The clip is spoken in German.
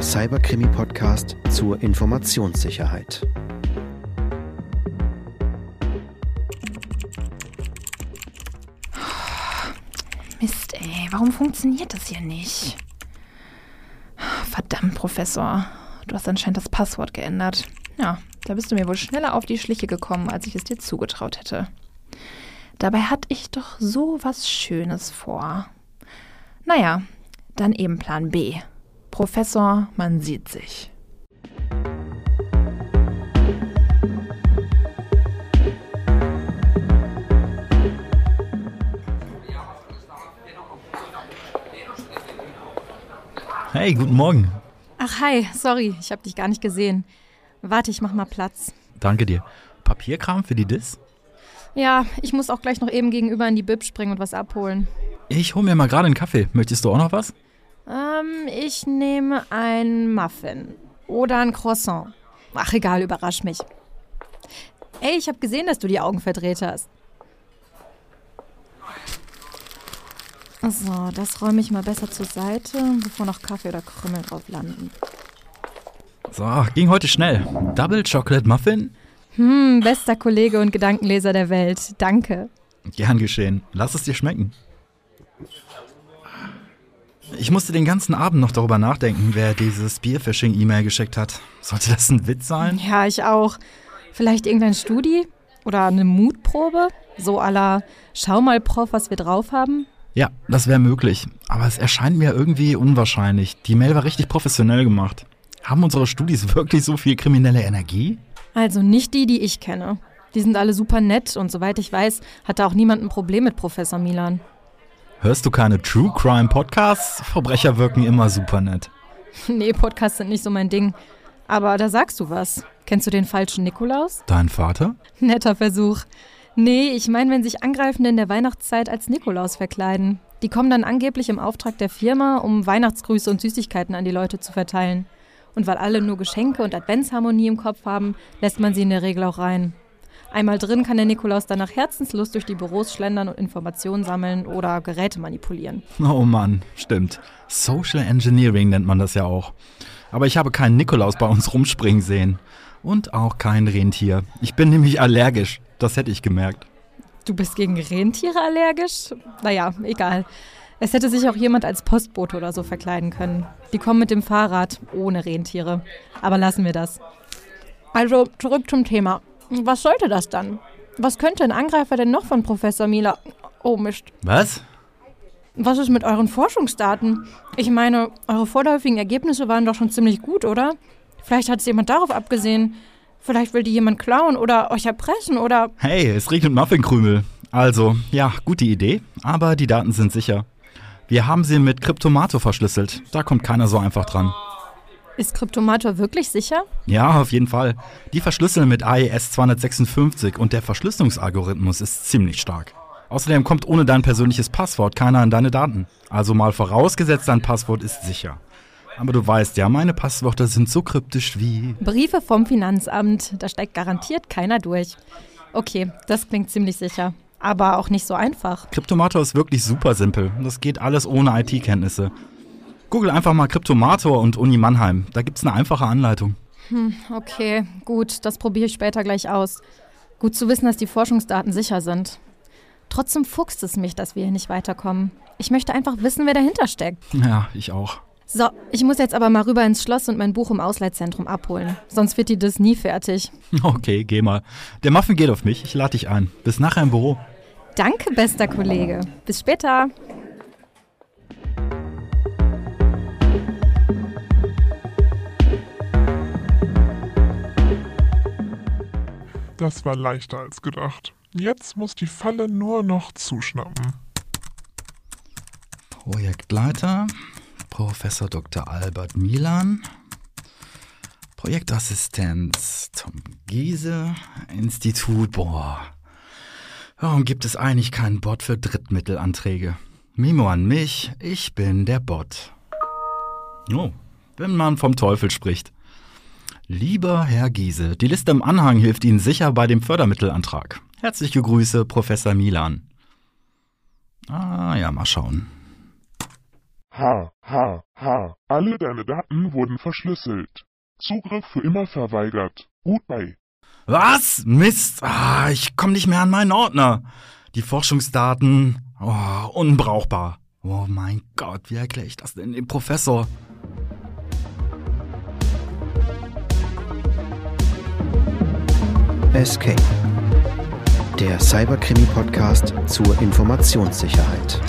Cyberkrimi-Podcast zur Informationssicherheit. Mist, ey, warum funktioniert das hier nicht? Verdammt, Professor. Du hast anscheinend das Passwort geändert. Ja, da bist du mir wohl schneller auf die Schliche gekommen, als ich es dir zugetraut hätte. Dabei hatte ich doch so was Schönes vor. Naja, dann eben Plan B. Professor, man sieht sich. Hey, guten Morgen. Ach, hi, sorry, ich habe dich gar nicht gesehen. Warte, ich mach mal Platz. Danke dir. Papierkram für die Dis? Ja, ich muss auch gleich noch eben gegenüber in die Bib springen und was abholen. Ich hol mir mal gerade einen Kaffee. Möchtest du auch noch was? Ich nehme ein Muffin. Oder ein Croissant. Ach, egal, überrasch mich. Ey, ich habe gesehen, dass du die Augen verdreht hast. So, das räume ich mal besser zur Seite, bevor noch Kaffee oder Krümmel drauf landen. So, ging heute schnell. Double Chocolate Muffin? Hm, bester Kollege und Gedankenleser der Welt. Danke. Gern geschehen. Lass es dir schmecken. Ich musste den ganzen Abend noch darüber nachdenken, wer dieses Spearfishing-E-Mail geschickt hat. Sollte das ein Witz sein? Ja, ich auch. Vielleicht irgendein Studi? Oder eine Mutprobe? So la, schau mal, Prof, was wir drauf haben? Ja, das wäre möglich. Aber es erscheint mir irgendwie unwahrscheinlich. Die Mail war richtig professionell gemacht. Haben unsere Studis wirklich so viel kriminelle Energie? Also nicht die, die ich kenne. Die sind alle super nett und soweit ich weiß, hat da auch niemand ein Problem mit Professor Milan. Hörst du keine True Crime Podcasts? Verbrecher wirken immer super nett. nee, Podcasts sind nicht so mein Ding. Aber da sagst du was. Kennst du den falschen Nikolaus? Dein Vater? Netter Versuch. Nee, ich meine, wenn sich Angreifende in der Weihnachtszeit als Nikolaus verkleiden. Die kommen dann angeblich im Auftrag der Firma, um Weihnachtsgrüße und Süßigkeiten an die Leute zu verteilen. Und weil alle nur Geschenke und Adventsharmonie im Kopf haben, lässt man sie in der Regel auch rein. Einmal drin kann der Nikolaus dann nach Herzenslust durch die Büros schlendern und Informationen sammeln oder Geräte manipulieren. Oh Mann, stimmt. Social Engineering nennt man das ja auch. Aber ich habe keinen Nikolaus bei uns rumspringen sehen. Und auch kein Rentier. Ich bin nämlich allergisch. Das hätte ich gemerkt. Du bist gegen Rentiere allergisch? Naja, egal. Es hätte sich auch jemand als Postbote oder so verkleiden können. Die kommen mit dem Fahrrad ohne Rentiere. Aber lassen wir das. Also zurück zum Thema. Was sollte das dann? Was könnte ein Angreifer denn noch von Professor Mila? Oh Mist. Was? Was ist mit euren Forschungsdaten? Ich meine, eure vorläufigen Ergebnisse waren doch schon ziemlich gut, oder? Vielleicht hat es jemand darauf abgesehen. Vielleicht will die jemand klauen oder euch erpressen oder. Hey, es regnet Muffinkrümel. Also, ja, gute Idee, aber die Daten sind sicher. Wir haben sie mit Kryptomato verschlüsselt. Da kommt keiner so einfach dran. Ist Kryptomator wirklich sicher? Ja, auf jeden Fall. Die verschlüsseln mit AES 256 und der Verschlüsselungsalgorithmus ist ziemlich stark. Außerdem kommt ohne dein persönliches Passwort keiner an deine Daten. Also mal vorausgesetzt, dein Passwort ist sicher. Aber du weißt ja, meine Passwörter sind so kryptisch wie. Briefe vom Finanzamt. Da steigt garantiert keiner durch. Okay, das klingt ziemlich sicher aber auch nicht so einfach. Kryptomator ist wirklich super simpel. Das geht alles ohne IT-Kenntnisse. Google einfach mal Kryptomator und Uni Mannheim. Da gibt es eine einfache Anleitung. Hm, okay, gut, das probiere ich später gleich aus. Gut zu wissen, dass die Forschungsdaten sicher sind. Trotzdem fuchst es mich, dass wir hier nicht weiterkommen. Ich möchte einfach wissen, wer dahinter steckt. Ja, ich auch. So, ich muss jetzt aber mal rüber ins Schloss und mein Buch im Ausleitzentrum abholen. Sonst wird die das nie fertig. Okay, geh mal. Der Muffin geht auf mich. Ich lade dich ein. Bis nachher im Büro. Danke, bester Kollege. Bis später. Das war leichter als gedacht. Jetzt muss die Falle nur noch zuschnappen. Projektleiter, Professor Dr. Albert Milan. Projektassistenz Tom Giese. Institut, boah. Warum gibt es eigentlich keinen Bot für Drittmittelanträge? Mimo an mich, ich bin der Bot. Oh, wenn man vom Teufel spricht. Lieber Herr Giese, die Liste im Anhang hilft Ihnen sicher bei dem Fördermittelantrag. Herzliche Grüße, Professor Milan. Ah ja, mal schauen. Ha, ha, Ha, alle deine Daten wurden verschlüsselt. Zugriff für immer verweigert. Bei. Was? Mist. Ah, ich komme nicht mehr an meinen Ordner. Die Forschungsdaten. Oh, unbrauchbar. Oh mein Gott, wie erkläre ich das denn dem Professor? Escape, der Cyberkrimi-Podcast zur Informationssicherheit.